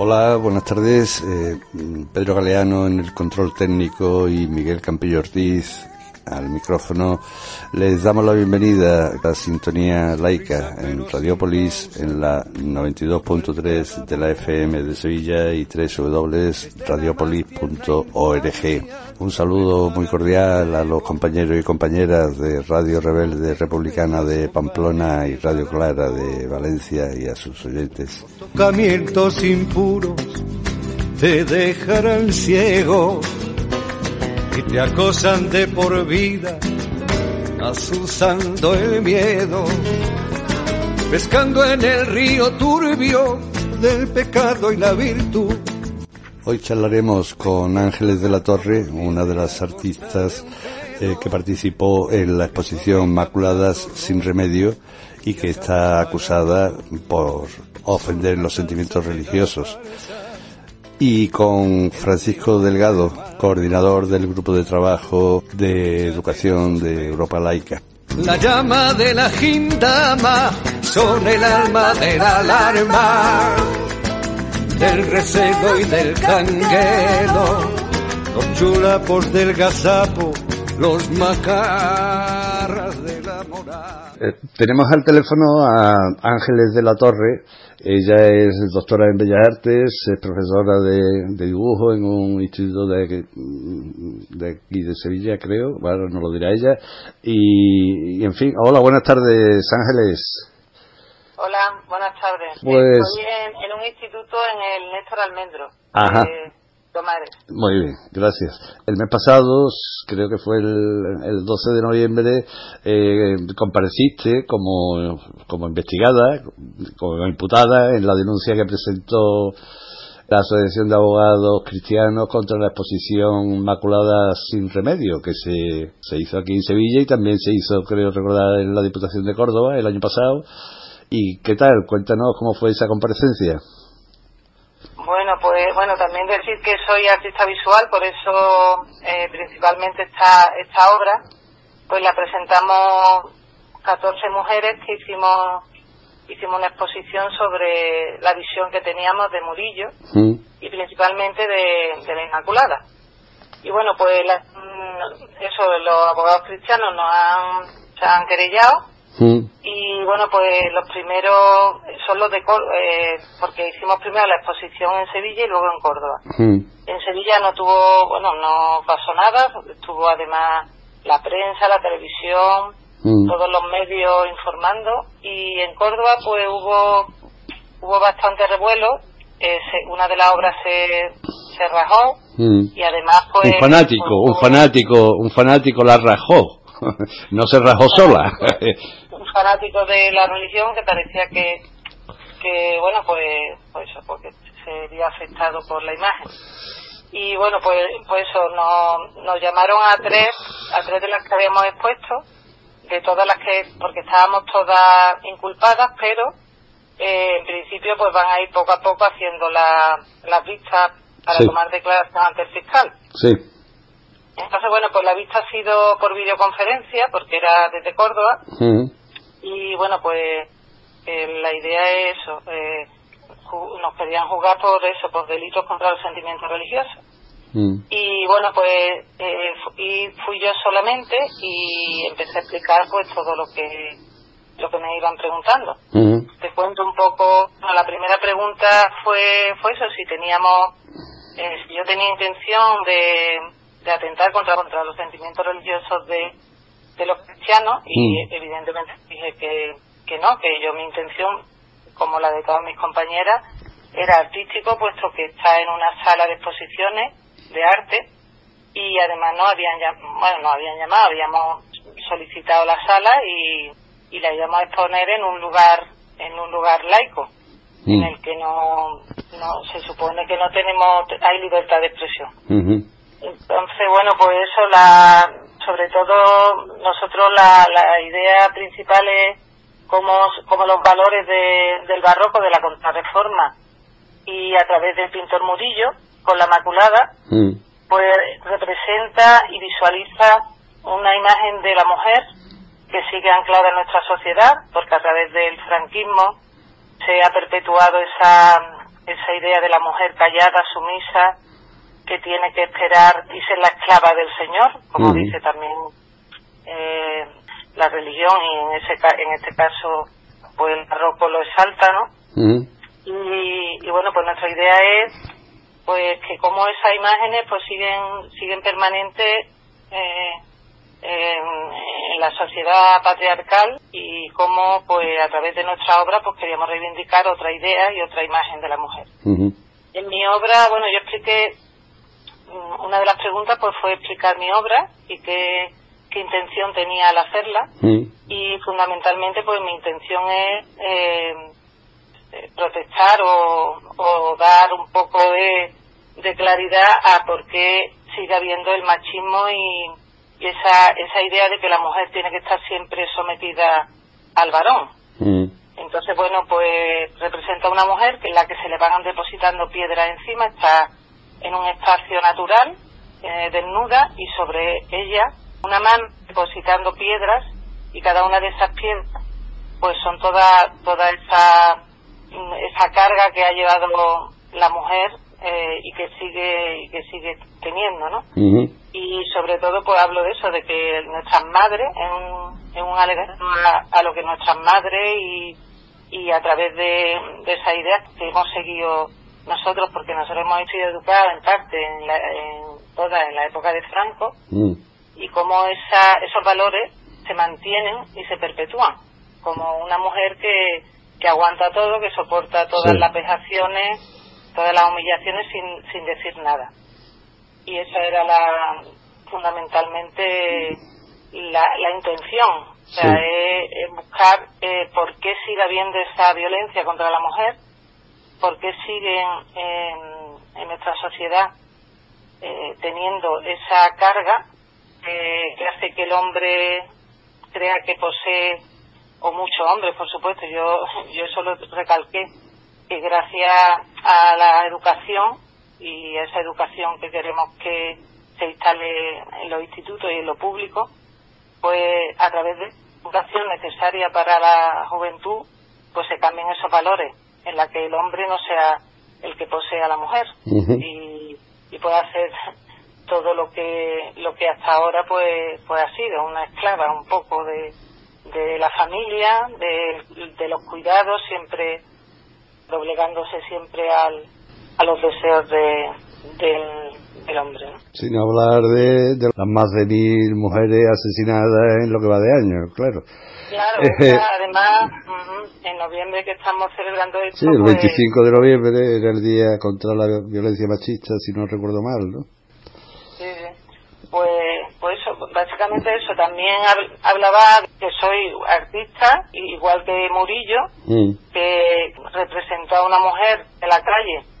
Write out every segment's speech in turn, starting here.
Hola, buenas tardes. Eh, Pedro Galeano en el control técnico y Miguel Campillo Ortiz al micrófono. Les damos la bienvenida a la sintonía laica en Radiopolis en la 92.3 de la FM de Sevilla y www.radiopolis.org. Un saludo muy cordial a los compañeros y compañeras de Radio Rebelde Republicana de Pamplona y Radio Clara de Valencia y a sus oyentes. Tocamientos impuros te dejarán ciego y te acosan de por vida, asusando el miedo, pescando en el río turbio del pecado y la virtud. Hoy charlaremos con Ángeles de la Torre, una de las artistas eh, que participó en la exposición Maculadas sin Remedio y que está acusada por ofender los sentimientos religiosos y con Francisco Delgado, coordinador del grupo de trabajo de educación de Europa Laica. La llama de la gindama son el alma de la alarma, del recebo y del canguelo, los chulapos del gazapo, los macarras de la moral. Eh, tenemos al teléfono a Ángeles de la Torre, ella es doctora en Bellas Artes, es profesora de, dibujo en un instituto de, de aquí de Sevilla, creo, bueno, no lo dirá ella. Y, en fin, hola, buenas tardes, Ángeles. Hola, buenas tardes. Pues... Estoy en, un instituto en el Néstor Almendro. Ajá. Muy bien, gracias. El mes pasado, creo que fue el, 12 de noviembre, eh, compareciste como, como investigada, como imputada en la denuncia que presentó la Asociación de Abogados Cristianos contra la exposición Maculada sin Remedio, que se, se hizo aquí en Sevilla y también se hizo, creo recordar, en la Diputación de Córdoba el año pasado. ¿Y qué tal? Cuéntanos cómo fue esa comparecencia. Bueno, pues bueno, también decir que soy artista visual, por eso eh, principalmente esta, esta obra, pues la presentamos 14 mujeres que hicimos hicimos una exposición sobre la visión que teníamos de Murillo mm. y principalmente de, de, la Inmaculada. Y bueno, pues mm, eso, los abogados cristianos nos han, se han querellado y bueno, pues los primeros son los de eh, porque hicimos primero la exposición en Sevilla y luego en Córdoba. En Sevilla no tuvo, bueno, no pasó nada, estuvo además la prensa, la televisión, todos los medios informando. Y en Córdoba pues hubo hubo bastante revuelo, eh, una de las obras se, se rajó. Y además pues un fanático, un fanático, un fanático la rajó. no se rajó sola. fanático de la religión que parecía que, que bueno, pues, pues eso, porque sería afectado por la imagen. Y bueno, pues, pues eso, nos, nos llamaron a tres, a tres de las que habíamos expuesto, de todas las que, porque estábamos todas inculpadas, pero eh, en principio pues van a ir poco a poco haciendo la, las vistas para tomar declaración ante el fiscal. Sí. Entonces, bueno, pues la vista ha sido por videoconferencia, porque era desde Córdoba. Y bueno, pues eh, la idea es eso, eh, nos querían jugar por eso, por delitos contra el sentimiento religioso. Mm. Y bueno, pues eh, y fui yo solamente y empecé a explicar pues todo lo que lo que me iban preguntando. Mm. Te cuento un poco, la primera pregunta fue fue eso, si teníamos, si yo tenía intención de, de atentar contra, contra los sentimientos religiosos de, de los cristianos y mm. evidentemente dije que, que no, que yo mi intención, como la de todas mis compañeras, era artístico, puesto que está en una sala de exposiciones de arte y además no habían bueno no habían llamado habíamos solicitado la sala y, y la íbamos a exponer en un lugar en un lugar laico en mm. el que no, no se supone que no tenemos hay libertad de expresión entonces bueno pues eso la sobre todo nosotros la, la idea principal es como, como los valores de, del barroco, de la contrarreforma y a través del pintor Murillo, con la Maculada, mm. pues representa y visualiza una imagen de la mujer que sigue anclada en nuestra sociedad, porque a través del franquismo se ha perpetuado esa, esa idea de la mujer callada, sumisa, que tiene que esperar y ser la esclava del Señor, como dice también eh, la religión y en ese en este caso pues el barroco lo exalta, ¿no? y, y, bueno, pues nuestra idea es pues que como esas imágenes pues siguen siguen permanentes eh, en, la sociedad patriarcal y cómo pues a través de nuestra obra pues queríamos reivindicar otra idea y otra imagen de la mujer. En mi obra, bueno, yo expliqué una de las preguntas pues fue explicar mi obra y qué, qué intención tenía al hacerla y fundamentalmente pues mi intención es eh, eh, protestar o, o dar un poco de de claridad a por qué sigue habiendo el machismo y, esa, esa idea de que la mujer tiene que estar siempre sometida al varón. Mm. Entonces, bueno, pues representa una mujer que es la que se le van depositando piedras encima, está en un espacio natural, eh, desnuda, y sobre ella una mano depositando piedras, y cada una de esas piedras, pues son toda, toda esa, esa carga que ha llevado la mujer eh, y que sigue y que sigue teniendo, ¿no? Y sobre todo, pues hablo de eso, de que nuestras madres, en un, en un alegato a, lo que nuestras madres y, y a través de, de esa idea que hemos seguido nosotros, porque nosotros hemos sido educados en parte, en, la, en toda en la época de Franco, y cómo esa, esos valores se mantienen y se perpetúan, como una mujer que, que aguanta todo, que soporta todas las vejaciones todas las humillaciones sin, sin decir nada. Y esa era la fundamentalmente la, la intención, o sea, es, buscar eh, por qué sigue habiendo esa violencia contra la mujer, por qué siguen en, nuestra sociedad eh, teniendo esa carga eh, que hace que el hombre crea que posee, o muchos hombres, por supuesto, yo, yo eso lo recalqué, que gracias a la educación y esa educación que queremos que se instale en los institutos y en lo público, pues a través de educación necesaria para la juventud, pues se cambien esos valores en la que el hombre no sea el que posee a la mujer y, y pueda hacer todo lo que lo que hasta ahora pues pues ha sido una esclava un poco de, de la familia de, de los cuidados siempre doblegándose siempre al, a los deseos de, del, hombre. Sin hablar de, de, las más de mil mujeres asesinadas en lo que va de año, claro. Claro, eh, además, en noviembre que estamos celebrando esto. Sí, el 25 pues de noviembre era el día contra la violencia machista, si no recuerdo mal, ¿no? Sí, Pues, pues eso, básicamente eso. También hablaba que soy artista, igual que Murillo, mm. que representó a una mujer en la calle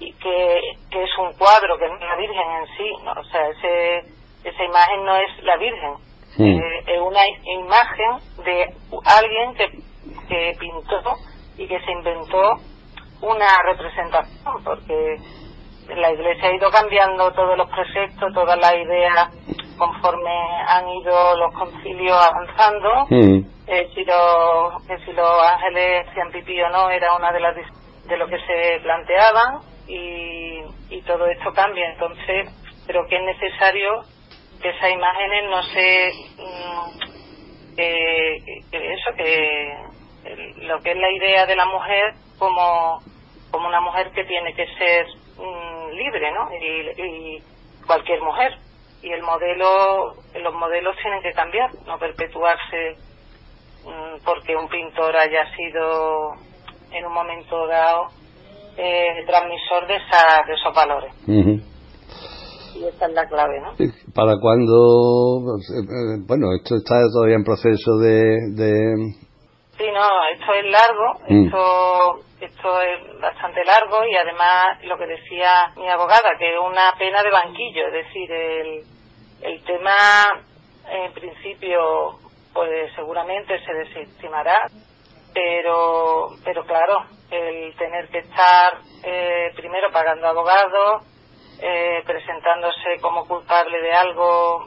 y que, que, es un cuadro, que es la Virgen en sí, ¿no? o sea, ese, esa imagen no es la Virgen, mm. eh, es una imagen de alguien que, que pintó y que se inventó una representación, porque la Iglesia ha ido cambiando todos los preceptos, todas las ideas conforme han ido los concilios avanzando, eh, si, los, que si los ángeles hacían pipí o no era una de las de lo que se planteaban y, y todo esto cambia. Entonces, creo que es necesario que esas imágenes no se. Mm, eso, que lo que es la idea de la mujer como, como una mujer que tiene que ser mm, libre, ¿no? y cualquier mujer y el modelo, los modelos tienen que cambiar, no perpetuarse mm, porque un pintor haya sido en un momento dado eh, transmisor de, esa, de esos valores. Esa es la clave, ¿no? ¿Para cuando pues, eh, eh, Bueno, esto está todavía en proceso de... de... Sí, no, esto es largo, mm. esto esto es bastante largo y además lo que decía mi abogada, que es una pena de banquillo, es decir, el, el tema en principio pues seguramente se desestimará, pero, pero claro, el tener que estar eh, primero pagando abogados, eh, presentándose como culpable de algo,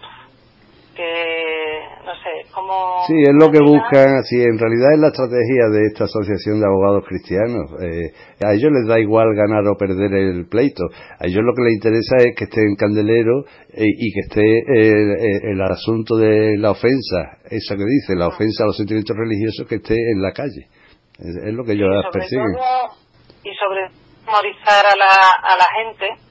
que no sé cómo sí es lo que buscan sí en realidad es la estrategia de esta asociación de abogados cristianos. Eh, a ellos les da igual ganar o perder el pleito. A ellos lo que les interesa es que esté en candelero eh, y que esté eh, el asunto de la ofensa esa que dice la ofensa a los sentimientos religiosos que esté en la calle. Es, lo que ellos persiguen. y sobre memorizar a la, a la gente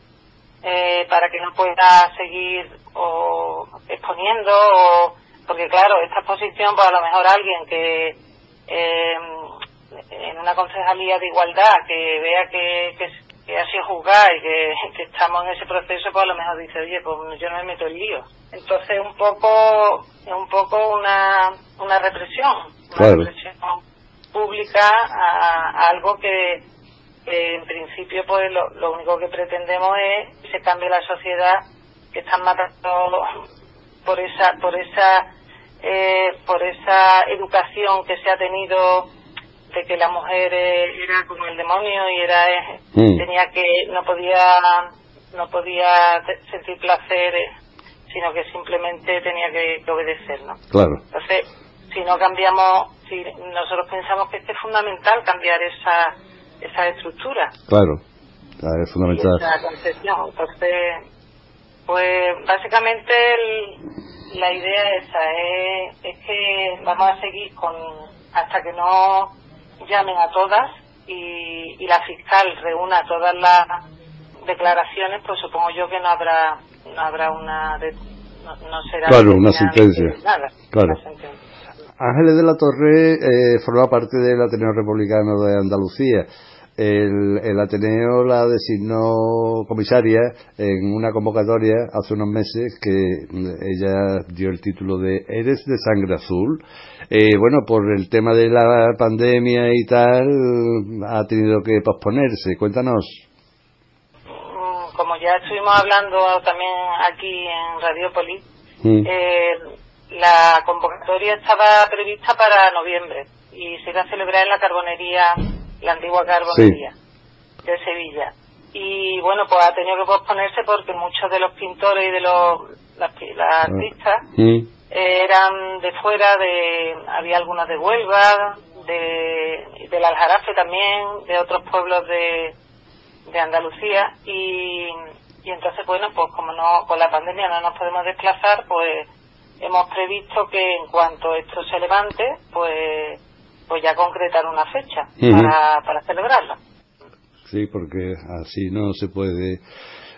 para que no pueda seguir o exponiendo, o, porque claro, esta exposición, pues a lo mejor alguien que eh, en una concejalía de igualdad que vea que, que, ha sido juzgada y que, estamos en ese proceso, pues a lo mejor dice, oye, pues yo no me meto en lío. Entonces un poco, es un poco una, una represión, una represión pública a, algo que, en principio pues lo, lo único que pretendemos es que se cambie la sociedad que están matando por esa por esa eh, por esa educación que se ha tenido de que la mujer eh, era como el demonio y era eh, mm. tenía que no podía no podía sentir placer sino que simplemente tenía que, obedecer no claro entonces si no cambiamos si nosotros pensamos que es fundamental cambiar esa esa estructura. Claro es fundamental. Esa concepción. Entonces pues básicamente la idea esa es, es que vamos a seguir con hasta que no llamen a todas y, y la fiscal reúna todas las declaraciones, pues supongo yo que no habrá no habrá una no, será claro una sentencia. nada, claro. Ángeles de la Torre eh, forma parte del Ateneo Republicano de Andalucía el, Ateneo la designó comisaria en una convocatoria hace unos meses que ella dio el título de Eres de Sangre Azul. Eh, bueno, por el tema de la pandemia y tal, ha tenido que posponerse. Cuéntanos. Mm, como ya estuvimos hablando también aquí en Radiópolis, mm. eh, la convocatoria estaba prevista para noviembre y se iba a celebrar en la carbonería la antigua carbonería de Sevilla. Y bueno, pues ha tenido que posponerse porque muchos de los pintores y de los las, ah. artistas eh, eran de fuera, de había algunos de Huelva, de del Aljarafe también, de otros pueblos de, de Andalucía y, y entonces bueno, pues como no con la pandemia no nos podemos desplazar, pues hemos previsto que en cuanto esto se levante, pues pues ya concretar una fecha para, para celebrarla. Sí, porque así no se puede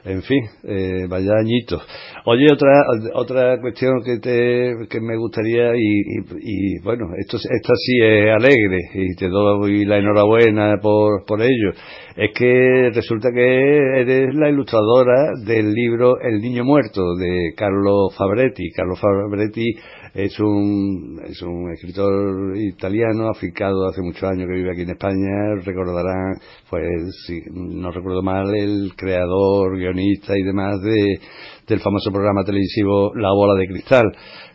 en fin, eh, vaya añito. Oye, otra otra cuestión que te que me gustaría y, y, bueno, esto esta sí es alegre y te doy la enhorabuena por por ello. Es que resulta que eres la ilustradora del libro El niño muerto de Carlo Fabretti. Carlo Fabretti es un, es un escritor italiano, aficado hace muchos años que vive aquí en España. Recordarán, pues, si no recuerdo mal, el creador, guionista y demás de, del famoso programa televisivo La Bola de Cristal.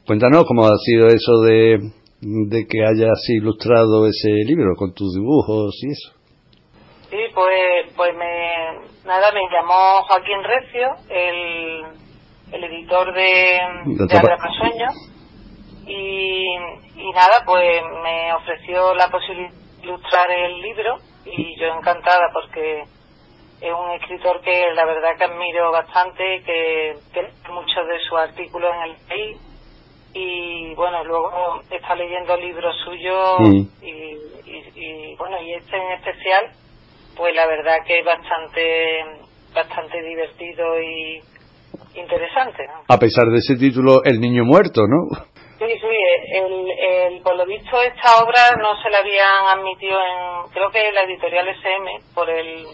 Cuéntanos cómo ha sido eso de, de que hayas ilustrado ese libro con tus dibujos y eso. Sí, pues, pues me, nada, me llamó Joaquín Recio, el, el editor de, de, de y, y nada, pues me ofreció la posibilidad de ilustrar el libro y yo encantada porque es un escritor que la verdad que admiro bastante, que tiene muchos de sus artículos en el país y bueno, luego está leyendo libros suyos y, y, bueno, y este en especial, pues la verdad que es bastante, bastante divertido y interesante. A pesar de ese título, El Niño Muerto, ¿no? Sí, sí, el, el, por lo visto esta obra no se la habían admitido en, creo que la editorial SM, por el,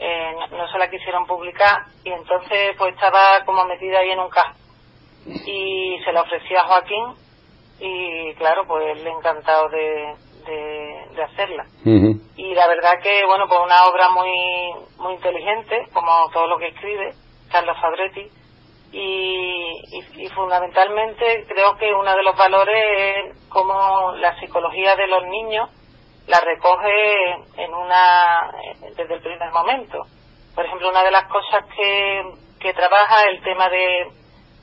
eh, no, se la quisieron publicar y entonces pues estaba como metida ahí en un caso y se la ofreció a Joaquín y claro, pues le encantado de, de, hacerla. Y la verdad que, bueno, pues una obra muy, muy inteligente, como todo lo que escribe Carlos Fabretti, y, fundamentalmente creo que uno de los valores es cómo la psicología de los niños la recoge en una desde el primer momento. Por ejemplo, una de las cosas que, que trabaja el tema de,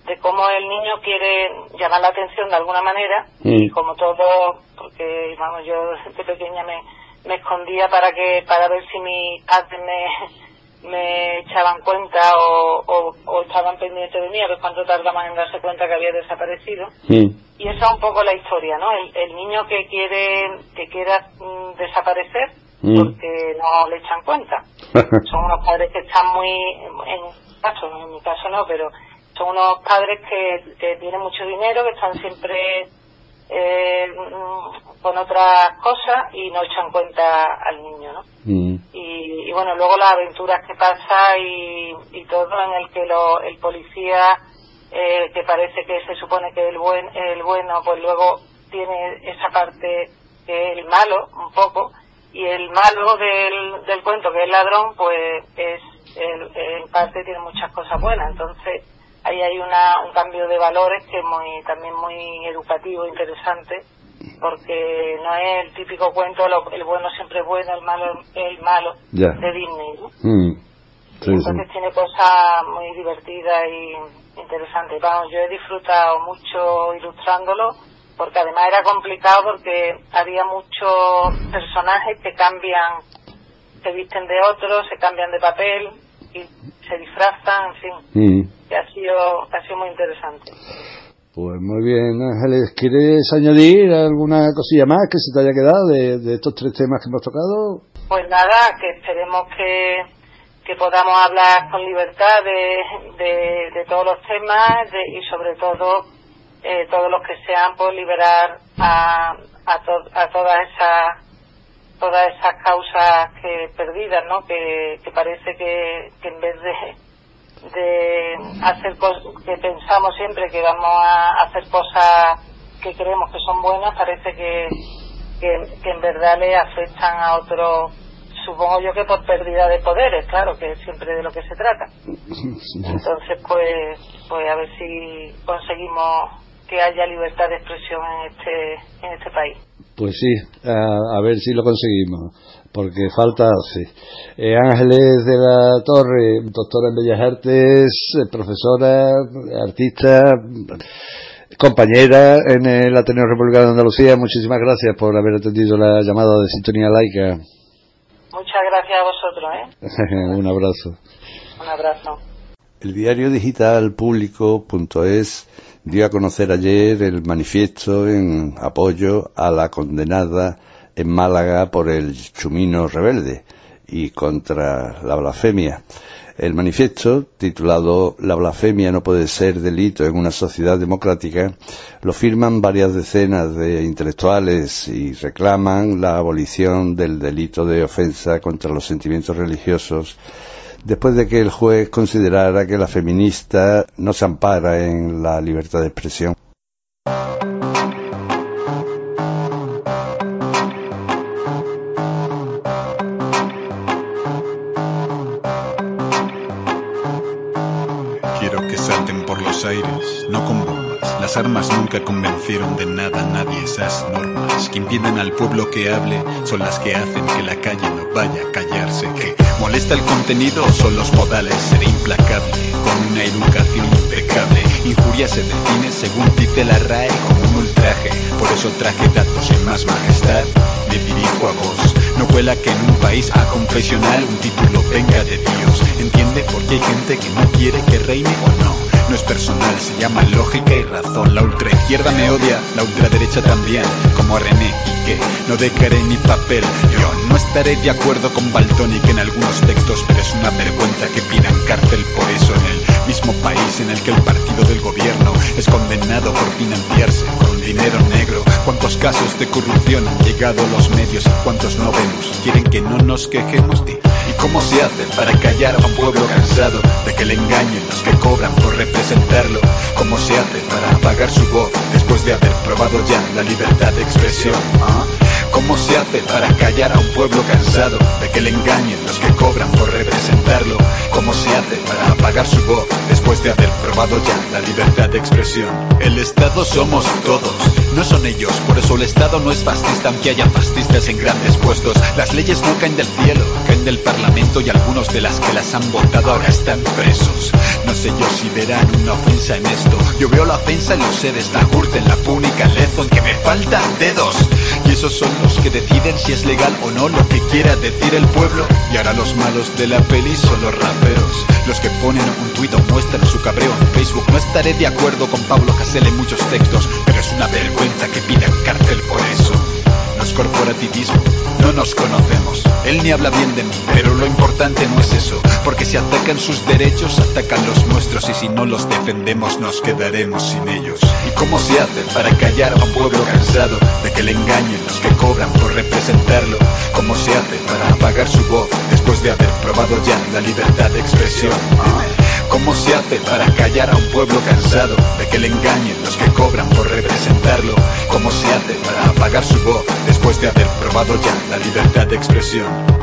de cómo el niño quiere llamar la atención de alguna manera y como todo porque vamos yo desde pequeña me, me escondía para que para ver si mis padres me, me echaban cuenta o, o, estaban pendientes de mí a ver cuánto tardaban en darse cuenta que había desaparecido. Y esa es un poco la historia no el, el niño que quiere que quiera mm, desaparecer porque no le echan cuenta. Son unos padres que están muy en, caso en mi caso no pero son unos padres que, que tienen mucho dinero, que están siempre eh, con otras cosas y no echan cuenta al niño, ¿no? Mm. Y, bueno, luego las aventuras que pasa y, y todo en el que lo, el policía, eh, que parece que se supone que el, buen, el bueno, pues luego tiene esa parte que es el malo, un poco, y el malo del, del cuento, que es el ladrón, pues es, en parte tiene muchas cosas buenas, entonces ahí hay una, un cambio de valores que es muy, también muy educativo, interesante, porque no es el típico cuento, el bueno siempre es bueno, el malo el malo de Disney. Mm. Entonces tiene cosas muy divertidas y interesantes. Vamos, yo he disfrutado mucho ilustrándolo, porque además era complicado porque había muchos personajes que cambian, se visten de otros, se cambian de papel y se disfrazan, en fin. Mm que ha sido, ha sido muy interesante. Pues muy bien, Ángeles, ¿quieres añadir alguna cosilla más que se te haya quedado de, estos tres temas que hemos tocado? Pues nada, que esperemos que, que podamos hablar con libertad de, de, todos los temas y sobre todo eh, todos los que sean por liberar a, a, a todas esas todas esas causas que perdidas, ¿no? Que, que parece que, que en vez de de hacer que pensamos siempre que vamos a hacer cosas que creemos que son buenas, parece que, que, en verdad le afectan a otros, supongo yo que por pérdida de poderes, claro, que es siempre de lo que se trata. Entonces, pues, pues a ver si conseguimos que haya libertad de expresión en este, en este país. Pues sí, a, ver si lo conseguimos, porque falta sí. Eh, Ángeles de la Torre, doctora en Bellas Artes, eh, profesora, artista, compañera en el Ateneo Republicano de Andalucía, muchísimas gracias por haber atendido la llamada de Sintonía Laica. Muchas gracias a vosotros, ¿eh? Un abrazo. Un abrazo. El diario digital público.es dio a conocer ayer el manifiesto en apoyo a la condenada en Málaga por el chumino rebelde y contra la blasfemia. El manifiesto, titulado La blasfemia no puede ser delito en una sociedad democrática, lo firman varias decenas de intelectuales y reclaman la abolición del delito de ofensa contra los sentimientos religiosos después de que el juez considerara que la feminista no se ampara en la libertad de expresión. Quiero que salten por los aires, no con bombas. Las armas nunca convencieron de nada a nadie esas normas que impiden al pueblo que hable son las que hacen que la calle no vaya a callarse. Molesta el contenido son los modales, seré implacable con una educación impecable. Injuria se define según dice la RAE como un ultraje, por eso traje datos en más majestad. Me dirijo a vos, no cuela que en un país a confesional un título venga de Dios. Entiende por qué hay gente que no quiere que reine o no no es personal, se llama lógica y razón. La ultraizquierda me odia, la ultraderecha también, como René y que no dejaré ni papel. Yo no estaré de acuerdo con Baltonic en algunos textos, pero es una vergüenza que pidan cárcel por eso en el mismo país en el que el partido del gobierno es condenado por financiarse con dinero negro. ¿Cuántos casos de corrupción han llegado a los medios y cuántos no vemos? ¿Quieren que no nos quejemos? de ¿Y cómo se hace para callar a un pueblo cansado de que le engañen los que cobran por representarlo? ¿Cómo se hace para apagar su voz después de haber probado ya la libertad de expresión? ¿Ah? ¿Cómo se hace para callar a un pueblo cansado de que le engañen los que cobran por representarlo? ¿Cómo se hace para apagar su voz después de haber probado ya la libertad de expresión? El Estado somos todos, no son ellos, por eso el Estado no es fascista aunque haya fascistas en grandes puestos. Las leyes no caen del cielo, caen del Parlamento y algunos de las que las han votado ahora están presos. No sé yo si verán una ofensa en esto. Yo veo la ofensa en los seres, la Hurt, en la púnica, en Lezon, que me faltan dedos. Esos son los que deciden si es legal o no lo que quiera decir el pueblo. Y ahora los malos de la peli son los raperos. Los que ponen un tuit o muestran su cabreo en Facebook. No estaré de acuerdo con Pablo Casel en muchos textos, pero es una vergüenza que pidan cárcel por eso. No es corporativismo, no nos conocemos. Él ni habla bien de mí, pero lo importante no es eso. Porque si atacan sus derechos, atacan los nuestros. Y si no los defendemos, nos quedaremos sin ellos. ¿Y cómo se hace para callar a un pueblo cansado de que le engañen los que cobran por representarlo? ¿Cómo se hace para apagar su voz después de haber probado ya la libertad de expresión? ¿Cómo se hace para callar a un pueblo cansado de que le engañen los que cobran por representarlo? ¿Cómo se hace para apagar su voz después de haber probado ya la libertad de expresión?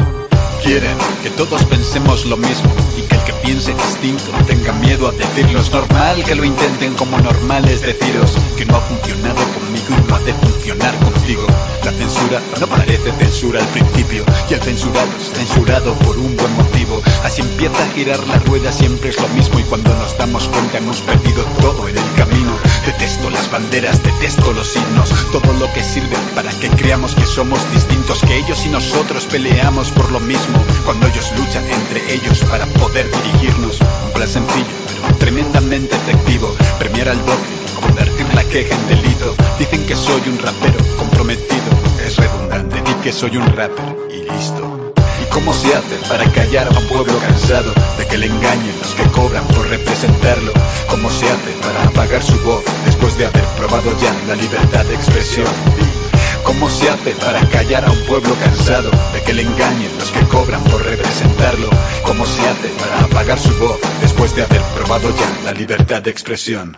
Quieren que todos pensemos lo mismo y que el que piense distinto tenga miedo a decirlo. Es normal que lo intenten como normal es deciros que no ha funcionado conmigo y no ha de funcionar contigo. La censura no parece censura al principio y el censurado es censurado por un buen motivo. Así empieza a girar la rueda, siempre es lo mismo y cuando nos damos cuenta hemos perdido todo en el camino. Detesto las banderas, detesto los signos, todo lo que sirve para que creamos que somos distintos, que ellos y nosotros peleamos por lo mismo, cuando ellos luchan entre ellos para poder dirigirnos. Un plan sencillo, pero tremendamente efectivo, premiar al doble, convertir la queja en delito. Dicen que soy un rapero comprometido, es redundante, di que soy un rapper y listo. ¿Y cómo se hace para callar a un pueblo cansado de que le engañen los que cobran por representarlo? ¿Cómo se hace para apagar su voz después de haber probado ya la libertad de expresión? ¿Cómo se hace para callar a un pueblo cansado de que le engañen los que cobran por representarlo? ¿Cómo se hace para apagar su voz después de haber probado ya la libertad de expresión?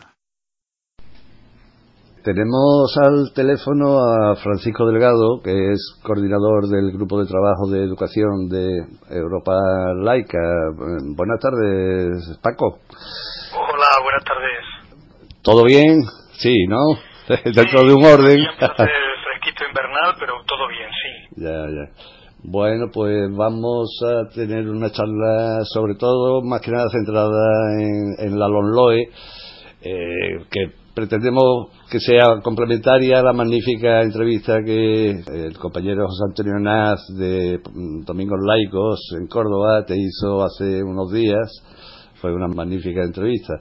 Tenemos al teléfono a Francisco Delgado, que es coordinador del Grupo de Trabajo de Educación de Europa Laica. Buenas tardes, Paco. Hola, buenas tardes. ¿Todo bien? Sí, ¿no? Dentro de un orden. Invernal, pero todo bien, sí. Ya, ya. Bueno, pues vamos a tener una charla sobre todo, más que nada centrada en, en la LONLOE, eh, que pretendemos que sea complementaria a la magnífica entrevista que el compañero José Antonio Naz de Domingos Laicos en Córdoba te hizo hace unos días. Fue una magnífica entrevista.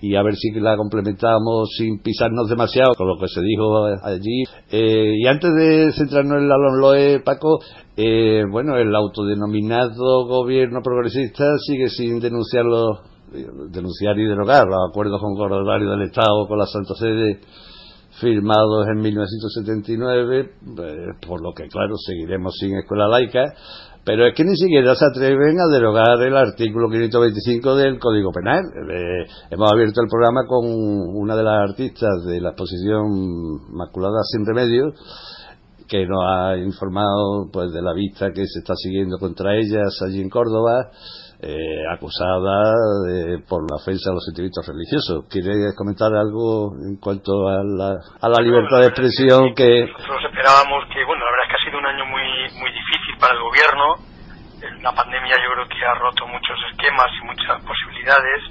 Y a ver si la complementamos sin pisarnos demasiado con lo que se dijo allí. Eh, y antes de centrarnos en la LONLOE, Paco, eh, bueno, el autodenominado gobierno progresista sigue sin denunciarlo denunciar y derogar los acuerdos concordatarios del Estado con la Santa Sede firmados en 1979, eh, por lo que claro seguiremos sin escuela laica, pero es que ni siquiera se atreven a derogar el artículo 525 del Código Penal. Eh, hemos abierto el programa con una de las artistas de la exposición Maculada sin Remedio, que nos ha informado pues de la vista que se está siguiendo contra ellas allí en Córdoba eh, acusada por la ofensa a los sentimientos religiosos. ¿Quieres comentar algo en cuanto a la, a la libertad de expresión que... Nosotros esperábamos que, bueno, para el gobierno. La pandemia yo creo que ha roto muchos esquemas y muchas posibilidades,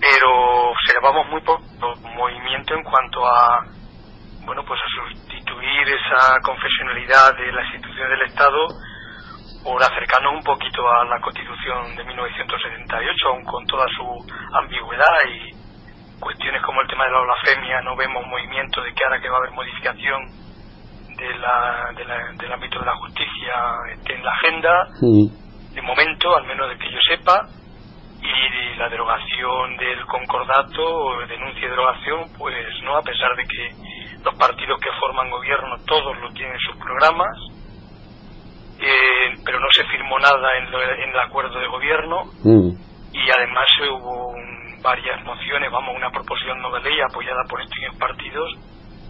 pero observamos muy poco movimiento en cuanto a, bueno, pues a sustituir esa confesionalidad de las instituciones del Estado por acercarnos un poquito a la Constitución de 1978, aún con toda su ambigüedad y cuestiones como el tema de la blasfemia, no vemos movimiento de que ahora que va a haber modificación de la, del ámbito de la justicia esté en la agenda, de momento, al menos de que yo sepa, y la derogación del concordato, denuncia y derogación, pues no, a pesar de que los partidos que forman gobierno todos lo tienen en sus programas, eh, pero no se firmó nada en, el acuerdo de gobierno y además hubo varias mociones, vamos, una proposición no de ley apoyada por estos partidos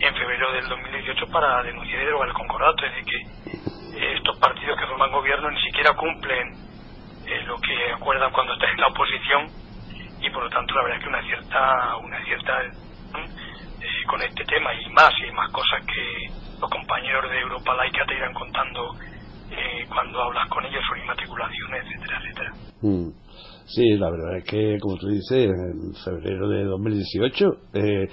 en febrero del 2018 para denunciar y derogar el concordato, es decir, que eh, estos partidos que forman gobierno ni siquiera cumplen eh, lo que acuerdan cuando están en la oposición y por lo tanto la verdad es que una cierta una cierta eh, con este tema y más y más cosas que los compañeros de Europa Laica te irán contando cuando hablas con ellos sobre inmatriculaciones, etcétera, etcétera. Mm. Sí, la verdad es que, como tú dices, en febrero de 2018 eh,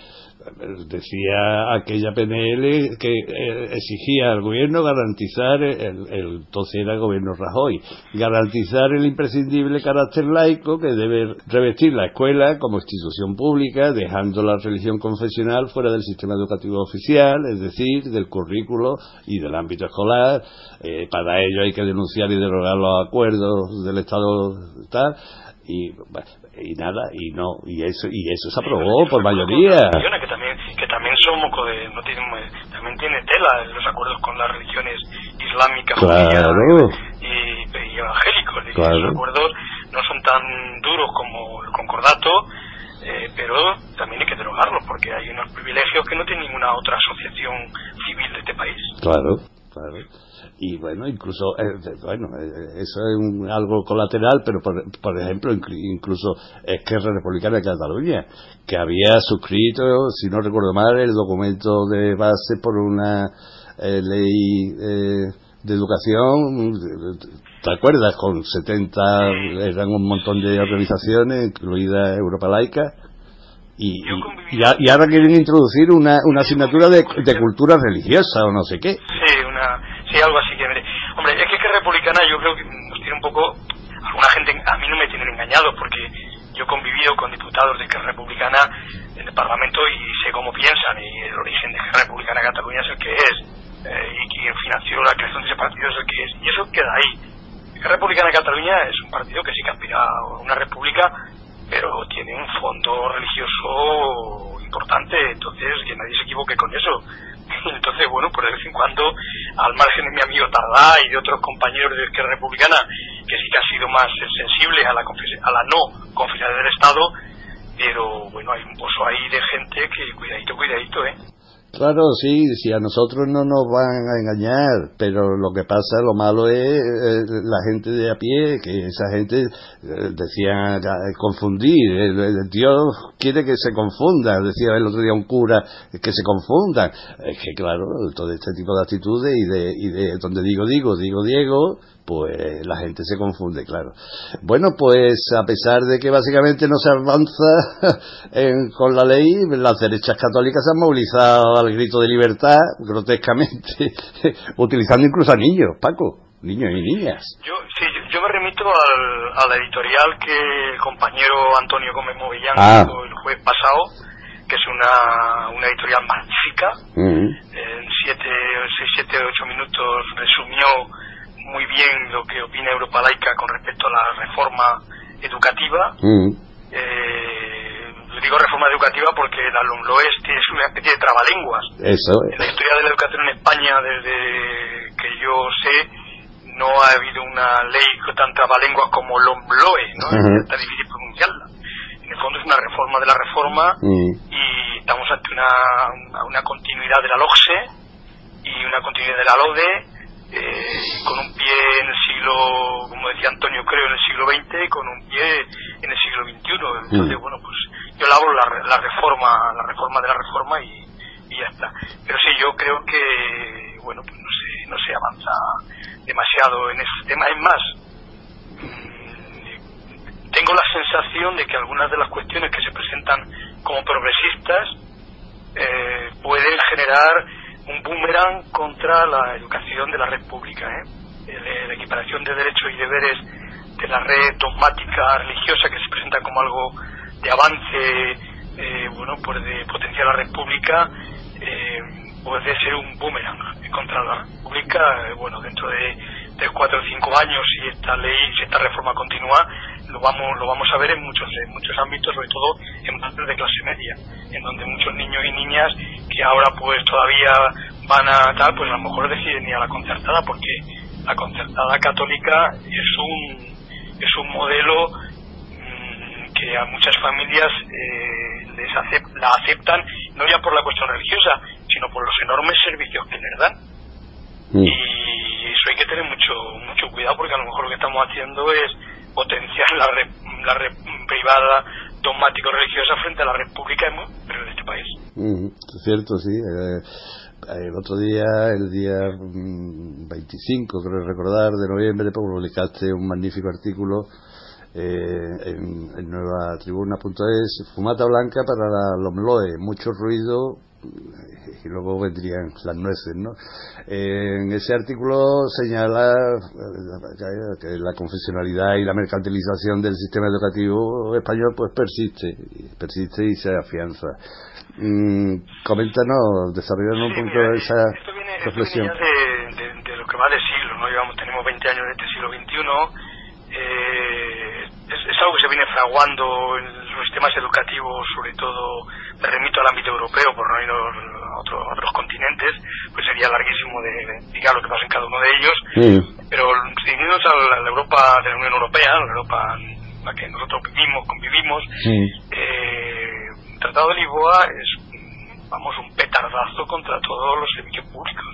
decía aquella PNL que eh, exigía al gobierno garantizar, el, el, entonces era el gobierno Rajoy, garantizar el imprescindible carácter laico que debe revestir la escuela como institución pública, dejando la religión confesional fuera del sistema educativo oficial, es decir, del currículo y del ámbito escolar. Eh, para ello hay que denunciar y derogar los acuerdos del Estado tal y, y nada y no y eso y eso se aprobó por mayoría. que también que también son moco de no tiene, también tiene tela los acuerdos con las religiones islámicas claro. y, evangélicos los acuerdos no son tan duros como el concordato eh, pero también hay que derogarlos porque hay unos privilegios que no tiene ninguna otra asociación civil de este país. Claro claro y bueno incluso eh, bueno eh, eso es algo colateral pero por, por ejemplo incluso es que Republicana de Cataluña que había suscrito si no recuerdo mal el documento de base por una eh, ley de educación ¿te acuerdas? con 70 eran un montón de organizaciones incluida Europa Laica y, y, y, ahora quieren introducir una, una asignatura de, de cultura religiosa o no sé qué. Sí, sí, algo así que... Hombre, es que, que republicana yo creo que nos tiene un poco... Alguna gente, a mí no me tienen engañado porque yo he convivido con diputados de que republicana en el Parlamento y sé cómo piensan y el origen de que republicana Cataluña es el que es eh, y quien financió la creación de ese partido es el que es y eso queda ahí. Que republicana Cataluña es un partido que sí que aspira a una república pero tiene un fondo religioso importante, entonces que nadie se equivoque con eso. Entonces, bueno, por de vez en cuando, al margen de mi amigo Tardá y de otros compañeros de Izquierda Republicana, que sí que han sido más sensibles a la, a la no confianza del Estado, pero bueno, hay un pozo ahí de gente que, cuidadito, cuidadito, ¿eh? Claro, sí, si a nosotros no nos van a engañar, pero lo que pasa, lo malo es eh, la gente de a pie, que esa gente eh, decía confundir, el, Dios quiere que se confunda, decía el otro día un cura, que se confundan. Es que claro, todo este tipo de actitudes y de, y de donde digo, digo, digo, Diego, pues la gente se confunde, claro. Bueno, pues a pesar de que básicamente no se avanza con la ley, las derechas católicas se han movilizado al grito de libertad grotescamente, utilizando incluso a niños, Paco, niños y niñas. Yo, sí, yo me remito al, a la editorial que el compañero Antonio Gómez Movillán ah. hizo el jueves pasado, que es una, una editorial magnífica. Mm. En siete, seis, siete, ocho minutos resumió muy bien lo que opina Europa Laica con respecto a la reforma educativa. Mm. Eh, digo reforma educativa porque la LOMLOE es una especie de trabalenguas. Eso. En la historia de la educación en España, desde que yo sé, no ha habido una ley tan trabalenguas como LOMLOE, ¿no? Está difícil pronunciarla. En el fondo es una reforma de la reforma mm. y estamos ante una, una continuidad de la LOCSE y una continuidad de la LODE eh, con un pie en el siglo, como decía Antonio, creo, en el siglo XX y con un pie en el siglo XXI. Entonces, mm. bueno, pues yo labro la, la reforma, la reforma de la reforma y, y, ya está. Pero sí, yo creo que, bueno, pues no se, no se avanza demasiado en ese tema. Es más, mm, tengo la sensación de que algunas de las cuestiones que se presentan como progresistas eh, pueden generar un boomerang contra la educación de la red pública. ¿eh? La equiparación de derechos y deberes de la red dogmática religiosa que se presenta como algo de avance, eh, bueno, pues de potenciar la red pública, eh, puede ser un boomerang contra la red pública. Eh, bueno, dentro de, de cuatro o cinco años, si esta ley, si esta reforma continúa, lo vamos lo vamos a ver en muchos en muchos ámbitos sobre todo en partes de clase media en donde muchos niños y niñas que ahora pues todavía van a tal pues a lo mejor deciden ir a la concertada porque la concertada católica es un es un modelo mm, que a muchas familias eh, les la aceptan no ya por la cuestión religiosa sino por los enormes servicios que les dan. Mm. Y eso hay que tener mucho mucho cuidado porque a lo mejor lo que estamos haciendo es potenciar la red, la red privada dogmático-religiosa frente a la red pública de este país. Mm, cierto, sí. Eh, el otro día, el día 25, mm, creo recordar, de noviembre, pues, publicaste un magnífico artículo eh, en, en nuevatribuna.es, Fumata Blanca para la Lomloe, mucho ruido y luego vendrían las nueces, ¿no? en ese artículo señala eh, que la confesionalidad y la mercantilización del sistema educativo español pues persiste, persiste y se afianza. Mm, coméntanos, desarrollanos un poquito esa reflexión. Esto viene de, de, lo que va de siglo, ¿no? Llevamos, tenemos 20 años de este siglo XXI. Eh, es, es, algo que se viene fraguando en los sistemas educativos, sobre todo me remito al ámbito europeo, por no ir a, otros continentes, pues sería larguísimo de, explicar lo que pasa en cada uno de ellos. Pero si a la, Europa de la Unión Europea, la Europa en la que nosotros vivimos, convivimos, eh, el Tratado de Lisboa es, vamos, un petardazo contra todos los servicios públicos.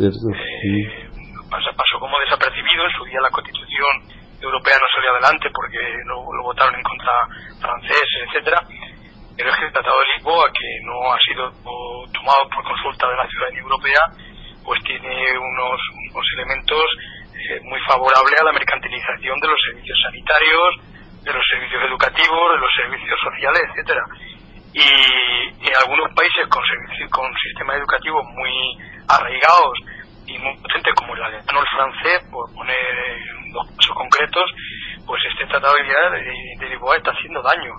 Eh, pasó como desapercibido en su día la Constitución europea no salió adelante porque lo, lo votaron en contra franceses, etcétera pero es que el Tratado de Lisboa, que no ha sido tomado por consulta de la ciudadanía europea, pues tiene unos, unos elementos eh, muy favorables a la mercantilización de los servicios sanitarios, de los servicios educativos, de los servicios sociales, etcétera. Y en algunos países con, con sistemas educativos muy arraigados y muy potentes como el alemán o el francés, por poner dos casos concretos, pues este tratado de Lisboa está haciendo daño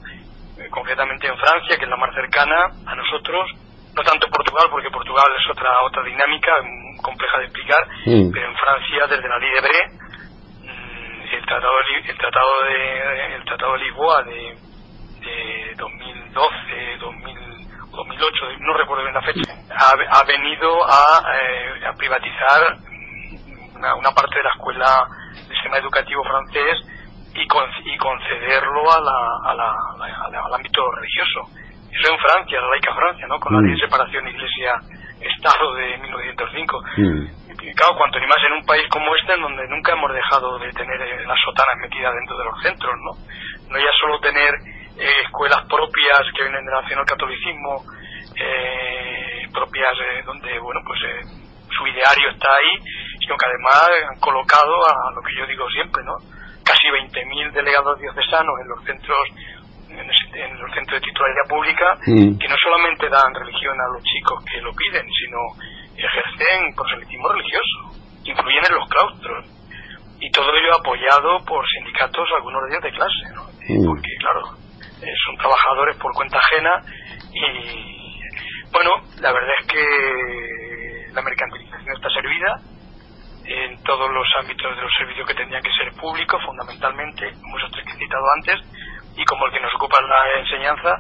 eh, concretamente en Francia, que es la más cercana a nosotros, no tanto Portugal, porque Portugal es otra otra dinámica compleja de explicar, mm. pero en Francia desde la ley de Bre, mm, el tratado de, el tratado de el tratado de Lisboa de, de 2012, 2008, no recuerdo bien la fecha, ha, venido a, eh, a privatizar una, una parte de la escuela del sistema educativo francés y, y concederlo a la, a la, al ámbito religioso. Eso en Francia, la laica Francia, ¿no? Con la ley de mm. separación Iglesia-Estado de 1905. Mm. Y claro, cuanto ni más en un país como este, en donde nunca hemos dejado de tener eh, las sotanas metidas dentro de los centros, ¿no? No ya solo tener eh, escuelas propias que vienen del nacionalcatolicismo, eh, propias eh, donde, bueno, pues su ideario está ahí, sino que además han colocado a lo que yo digo siempre, ¿no? Casi 20.000 delegados diocesanos en los centros en, los centros de titularidad pública mm. que no solamente dan religión a los chicos que lo piden, sino ejercen proselitismo religioso, influyen en los claustros y todo ello apoyado por sindicatos, algunos de ellos de clase, ¿no? Mm. porque claro, eh, son trabajadores por cuenta ajena y bueno, la verdad es que la mercantilización está servida, en todos los ámbitos de los servicios que tendrían que ser públicos, fundamentalmente, como esos tres que he citado antes, y como el que nos ocupa la enseñanza,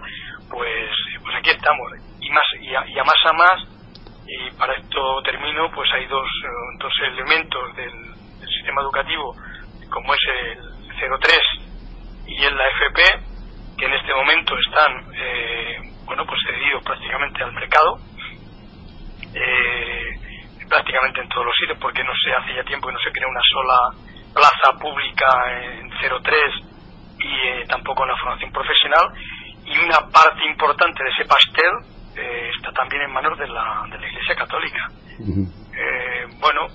pues, pues aquí estamos. Y, más, y, a, más a más, y para esto termino, pues hay dos, eh, dos elementos del, sistema educativo, como es el 03 y el la FP, que en este momento están, eh, bueno, pues cedidos prácticamente al mercado. Eh, prácticamente en todos los sitios, porque no se hace ya tiempo que no se crea una sola plaza pública en 03 y eh, tampoco en la formación profesional. Y una parte importante de ese pastel eh, está también en manos de la, de la Iglesia Católica. Eh, bueno,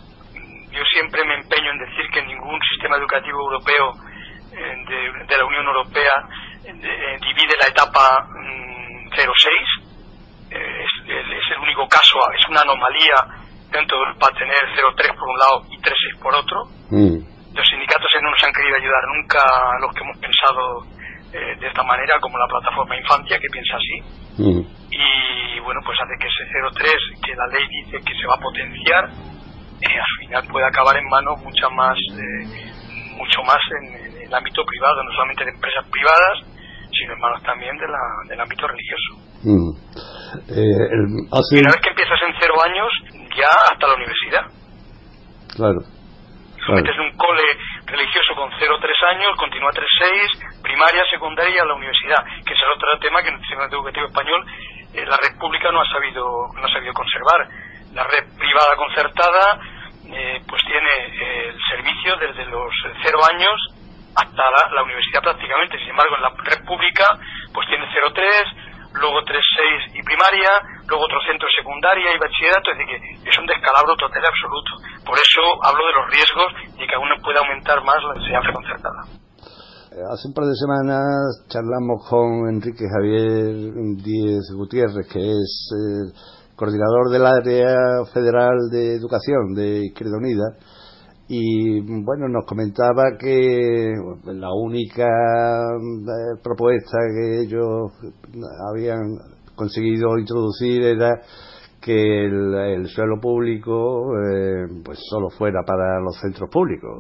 yo siempre me empeño en decir que ningún sistema educativo europeo de, la Unión Europea divide la etapa 06. Mm, es, es el único caso, es una anomalía dentro para tener 0,3 por un lado y 3,6 por otro. Mm. Los sindicatos no nos han querido ayudar nunca a los que hemos pensado eh, de esta manera, como la plataforma Infancia, que piensa así. Mm. Y bueno, pues hace que ese 0,3 que la ley dice que se va a potenciar, eh, al final puede acabar en manos mucha más, eh, mucho más en, el ámbito privado, no solamente de empresas privadas, sino en manos también de la, del ámbito religioso. Mm. Y una vez que empiezas en cero años, ya hasta la universidad. Claro. Metes en un cole religioso con 0-3 años, continúa 3-6, primaria, secundaria la universidad, que es el otro tema que en el sistema educativo español eh, la red pública no ha sabido no ha sabido conservar. La red privada concertada eh, pues tiene el servicio desde los cero años hasta la, universidad prácticamente. Sin embargo, en la red pública pues tiene 0,3, luego 3,6 y primaria, luego otro centro secundaria y bachillerato, es decir, que es un descalabro total absoluto. Por eso hablo de los riesgos y que aún puede aumentar más la enseñanza concertada. Eh, hace un par de semanas charlamos con Enrique Javier Díez Gutiérrez, que es el coordinador del área federal de educación de Izquierda Unida, y bueno, nos comentaba que la única eh, propuesta que ellos habían conseguido introducir era que el, suelo público eh, pues solo fuera para los centros públicos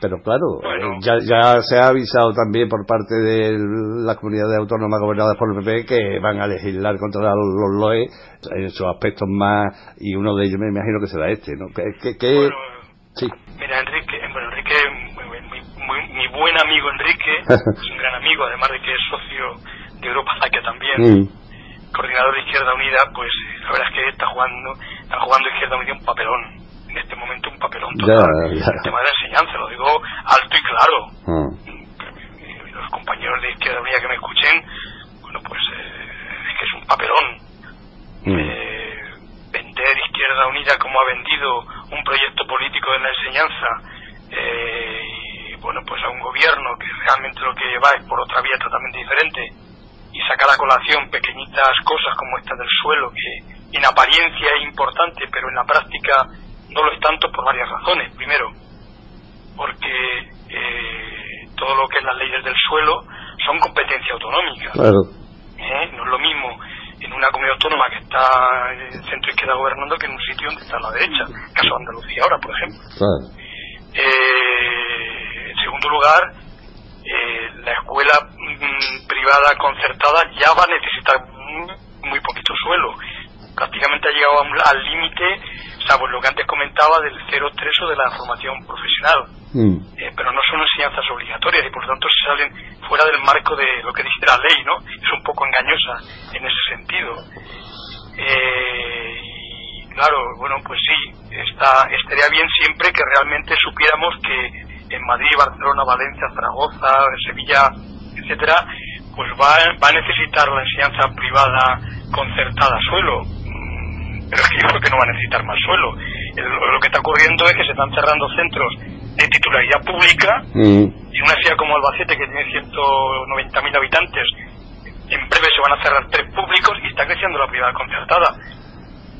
pero claro, eh, ya, ya se ha avisado también por parte de las comunidades autónomas gobernadas por el PP que van a legislar contra los LOE en sus aspectos más, y uno de ellos me imagino que será este, ¿no? Que, que, sí. Mira, Enrique, bueno, Enrique, mi, buen amigo Enrique, es un gran amigo, además de que es socio de Europa que también. Mm. Coordinador de Izquierda Unida, pues la verdad es que está jugando, está jugando Izquierda Unida un papelón en este momento un papelón total. El tema de la enseñanza, lo digo alto y claro. Mm. Los compañeros de Izquierda Unida que me escuchen, bueno, pues eh, es que es un papelón. Mm. Eh, vender Izquierda Unida como ha vendido un proyecto político de la enseñanza eh, y, bueno, pues a un gobierno que realmente lo que va es por otra vía totalmente diferente y sacar a colación pequeñitas cosas como esta del suelo que en apariencia es importante pero en la práctica no lo es tanto por varias razones. Primero, porque eh, todo lo que es las leyes del suelo son competencia autonómica. ¿Eh? No es lo mismo en una comunidad autónoma que está en el centro izquierda gobernando que en un sitio donde está la derecha, caso de Andalucía ahora, por ejemplo. Eh, en segundo lugar, la escuela mm, privada concertada ya va a necesitar muy, poquito suelo. Prácticamente ha llegado al límite pues lo que antes comentaba del 0-3 o de la formación profesional. Mm. Eh, pero no son enseñanzas obligatorias y por lo tanto se salen fuera del marco de lo que dice la ley, ¿no? Es un poco engañosa en ese sentido. Eh, y claro, bueno, pues sí, está, estaría bien siempre que realmente supiéramos que en Madrid, Barcelona, Valencia, Zaragoza, Sevilla, etcétera, pues va, va a necesitar la enseñanza privada concertada suelo pero es que yo creo que no va a necesitar más suelo. lo que está ocurriendo es que se están cerrando centros de titularidad pública mm. y una ciudad como Albacete que tiene 190.000 habitantes en breve se van a cerrar tres públicos y está creciendo la privada concertada.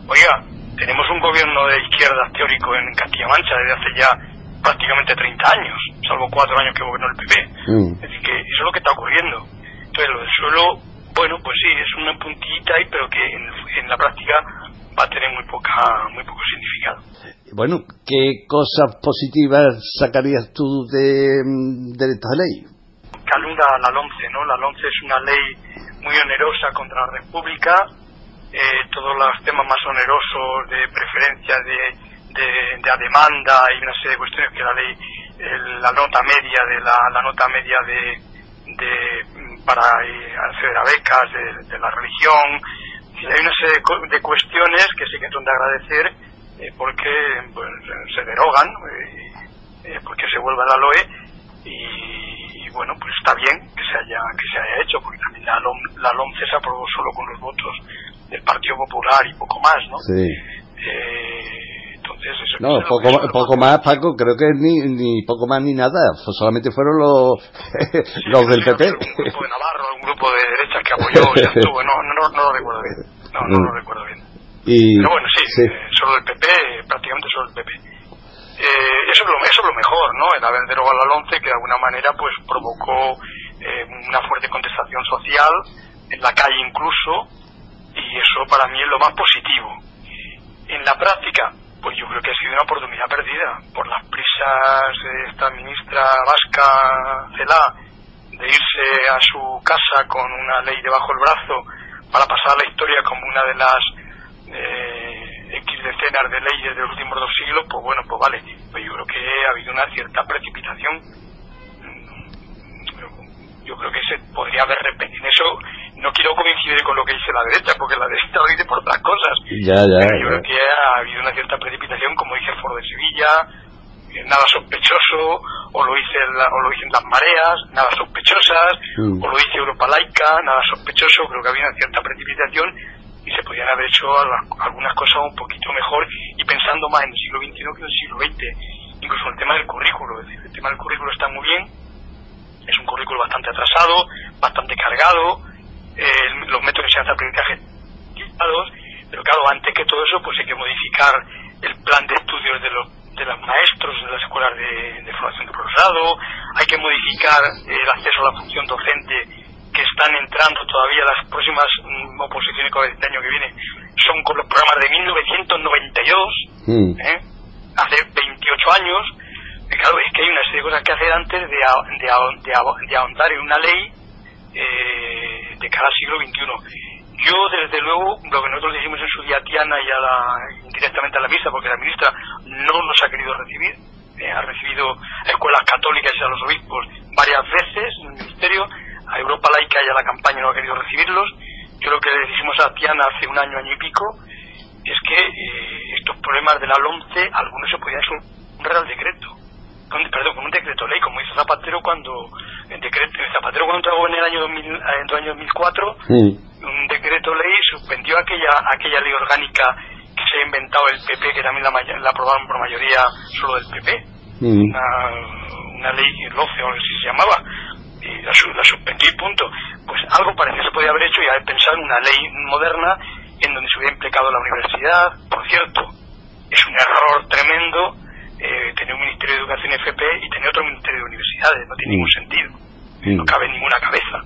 Oiga, tenemos un gobierno de izquierdas teórico en Castilla-La Mancha desde hace ya prácticamente 30 años, salvo cuatro años que gobernó el PP. Mm. Es decir, que eso es lo que está ocurriendo. Lo del suelo, bueno, pues sí, es una puntillita ahí, pero que en la práctica va a tener muy poca muy poco significado. Bueno, ¿qué cosas positivas sacarías tú de, de esta ley? Que alunda la LONCE, ¿no? La LONCE es una ley muy onerosa contra la República, eh, todos los temas más onerosos de preferencia de, de, de, demanda y una serie de cuestiones que la ley, la nota media de la, la nota media de, de para eh, acceder a becas de, de la religión, hay una serie de cuestiones que sí que son de agradecer eh, porque pues, se derogan, eh, eh, porque se vuelve a la LOE y, bueno, pues está bien que se haya que se haya hecho, porque también la, la LOMCE se aprobó solo con los votos del Partido Popular y poco más, ¿no? Sí. Entonces, eso no, poco, poco más, Paco, creo que ni, ni poco más ni nada, solamente fueron los, los del PP. Un grupo de Navarro, un grupo de derecha que apoyó, ya estuvo, no, no, no lo recuerdo bien. No, no lo mm. recuerdo bien. Pero bueno, sí, eh, solo el PP, prácticamente solo el PP. Eh, eso, es lo, eso es lo mejor, ¿no? El haber derogado al 11, que de alguna manera pues provocó eh, una fuerte contestación social, en la calle incluso, y eso para mí es lo más positivo. En la práctica, pues yo creo que ha sido una oportunidad perdida por las prisas de esta ministra vasca Celá de irse a su casa con una ley debajo del brazo para pasar a la historia como una de las eh, X decenas de leyes de los últimos dos siglos, pues bueno, pues vale. Pues yo creo que ha habido una cierta precipitación. Yo creo que se podría haber repetido. Eso no quiero coincidir con lo que dice la derecha, porque la derecha lo dice por otras cosas. Ya, ya, Pero yo creo que ha habido una cierta precipitación, como dice Ford de Sevilla, eh, nada sospechoso, o lo, dice o lo dicen las mareas, nada sospechosas, mm. o lo dice Europa Laica, nada sospechoso, creo que había una cierta precipitación y se podían haber hecho algunas cosas un poquito mejor y pensando más en el siglo XXI que en el siglo XX. Incluso el tema del currículo, es decir, el tema del currículo está muy bien, es un currículo bastante atrasado, bastante cargado, eh, los métodos de aprendizaje pero claro, antes que todo eso, pues hay que modificar el plan de estudios de los de los maestros de las escuelas de, formación de profesorado, hay que modificar el acceso a la función docente que están entrando todavía las próximas mm, oposiciones que este año que viene son con los programas de 1992, mm. ¿eh? hace 28 años. claro, es que hay una serie de cosas que hacer antes de, de, ahondar en una ley eh, de cada siglo XXI. Yo, desde luego, lo que nosotros dijimos en su día a Tiana y a la, indirectamente a la misa, porque la ministra no nos ha querido recibir, eh, ha recibido a escuelas católicas y a los obispos varias veces en el ministerio, a Europa Laica y a la campaña no ha querido recibirlos. Yo lo que le dijimos a Tiana hace un año, año y pico, es que eh, estos problemas de la LOMCE, algunos se podían resolver al decreto con, perdón, con un decreto ley, como hizo Zapatero cuando el decreto, Zapatero cuando entró en el año, 2000, en el año 2004, un decreto ley suspendió aquella aquella ley orgánica que se ha inventado el PP, que también la, la aprobaron por mayoría solo del PP, una, una, ley, el 12 o si se llamaba, y la, la suspendió y punto. Pues algo parece que se podía haber hecho y haber pensado en una ley moderna en donde se hubiera implicado la universidad. Por cierto, es un error tremendo eh, tener un Ministerio de Educación FP y tener otro Ministerio de Universidades, no tiene ningún sentido, no cabe en ninguna cabeza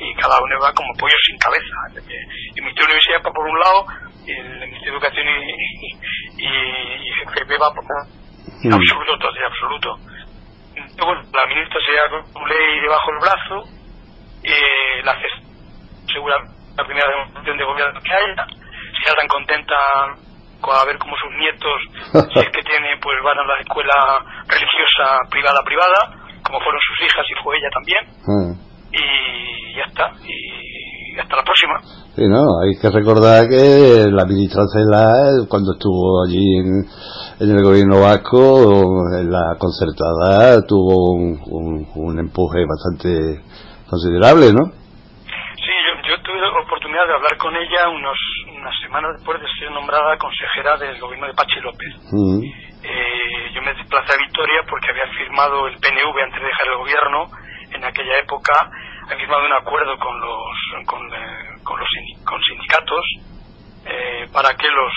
y cada uno va como pollo sin cabeza. El Ministerio de Universidades va por un lado el Ministerio de Educación y, y, FP va por mm. absoluto, total absoluto. bueno, la ministra se da con ley debajo del brazo, eh, la hace segura la primera demostración de gobierno que haya, si está tan contenta a ver cómo sus nietos, si es que tiene, pues van a la escuela religiosa privada privada, como fueron sus hijas y fue ella también. Mm. Y ya está. Y hasta la próxima. Sí, no, hay que recordar que la ministra Cela, cuando estuvo allí en, el gobierno vasco, en la concertada, tuvo un, un empuje bastante considerable, ¿no? de hablar con ella unos, semanas después de ser nombrada consejera del gobierno de Pachi López. Eh, yo me desplacé a Vitoria porque había firmado el PNV antes de dejar el gobierno. En aquella época había firmado un acuerdo con los, con, eh, los con sindicatos eh, para que los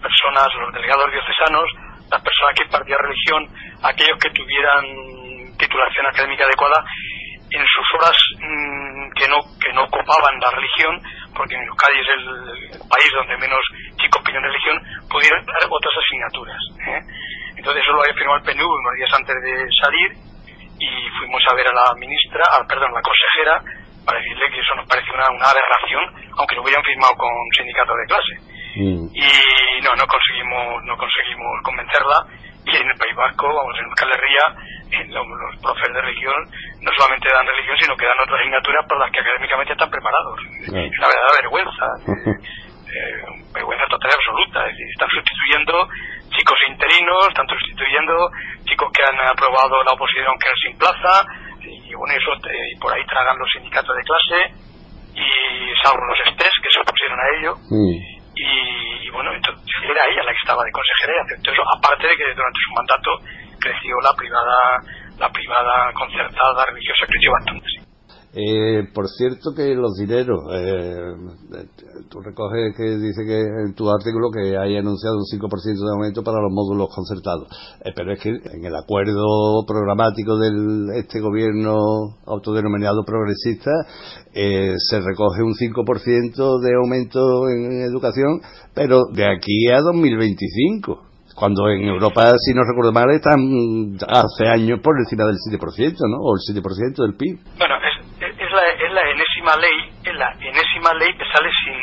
personas, los delegados diocesanos, las personas que impartían religión, aquellos que tuvieran titulación académica adecuada, en sus horas mm, que no que no ocupaban la religión porque en Euskadi es el, país donde menos chicos piden religión, pudieron dar otras asignaturas. ¿eh? Entonces eso lo había firmado el PNV unos días antes de salir y fuimos a ver a la ministra, perdón, a la consejera, para decirle que eso nos parecía una, una aberración, aunque lo hubieran firmado con sindicatos de clase. Mm. Y no, no conseguimos, no conseguimos convencerla y en el País Vasco, vamos, en Euskal Herria, los, los profes de religión no solamente dan religión, sino que dan otras asignaturas para las que académicamente están preparados. Es una verdadera vergüenza, eh, vergüenza total y absoluta. Es decir, están sustituyendo chicos interinos, están sustituyendo chicos que han aprobado la oposición que sin plaza, y bueno, eso eh, y por ahí tragan los sindicatos de clase, y salvo los estés que se opusieron a ello. Y, bueno, entonces era ella la que estaba de consejera y aceptó eso, aparte de que durante su mandato creció la privada, la privada concertada religiosa creció bastante. Eh, por cierto que los dineros, eh, tú recoges que dice que en tu artículo que hay anunciado un 5% de aumento para los módulos concertados, eh, pero es que en el acuerdo programático de este gobierno autodenominado progresista se recoge un 5% de aumento en educación, pero de aquí a 2025 cuando en Europa, si no recuerdo mal, están hace años por encima del 7%, ¿no? O el 7% del PIB. Bueno, es, es, la, es la enésima ley, es la enésima ley que sale sin...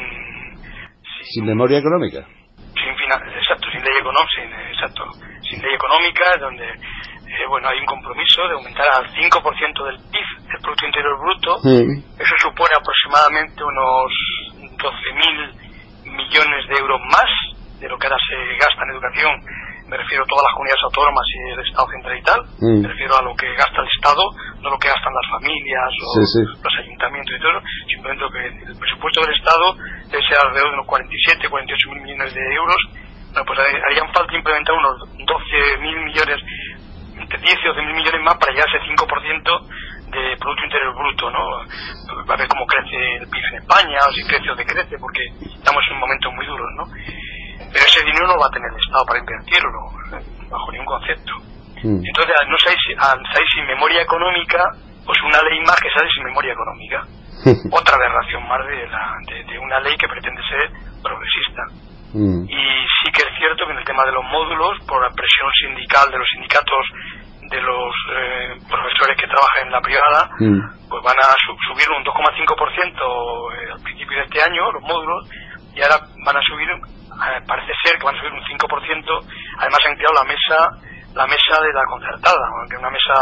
Sin, memoria económica. Sin exacto, sin ley económica, sin, exacto, sin ley económica, donde eh, bueno, hay un compromiso de aumentar al 5% del PIB, el Producto Interior Bruto. Eso supone aproximadamente unos 12.000 millones de euros más de lo que ahora se gasta en educación. Me refiero a todas las comunidades autónomas y el Estado central y tal. Me refiero a lo que gasta el Estado, no lo que gastan las familias o los ayuntamientos y todo. Simplemente que el presupuesto del Estado debe ser alrededor de unos 47, 48 mil millones de euros. Bueno, pues harían falta implementar unos 12 mil millones entre 10 y 12 mil millones más para llegar a ese 5% de Producto Interior Bruto, ¿no? A ver cómo crece el PIB en España, o si crece o decrece, porque estamos en un momento muy duro, ¿no? Pero ese dinero no va a tener el Estado para invertirlo, bajo ningún concepto. Mm. Entonces, no sabéis, salir sin memoria económica, pues una ley más que sale sin memoria económica. Otra aberración más de, la, de, una ley que pretende ser progresista. Mm. Y sí que es cierto que en el tema de los módulos, por la presión sindical de los sindicatos de los eh, profesores que trabajan en la privada, mm. pues van a subir un 2,5% eh, al principio de este año, los módulos, y ahora van a subir, parece ser que van a subir un 5%, además han creado la mesa la mesa de la concertada, que es una mesa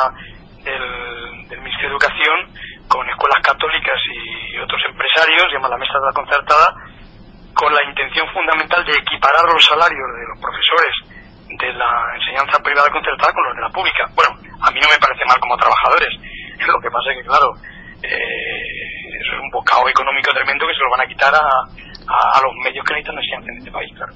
del, Ministerio de Educación con escuelas católicas y otros empresarios, llama la mesa de la concertada, con la intención fundamental de equiparar los salarios de los profesores de la enseñanza privada concertada con los de la pública. Bueno, a mí no me parece mal como trabajadores. Lo que pasa es que, claro, eh, eso es un bocado económico tremendo que se lo van a quitar a, a, los medios que necesitan en este país, claro.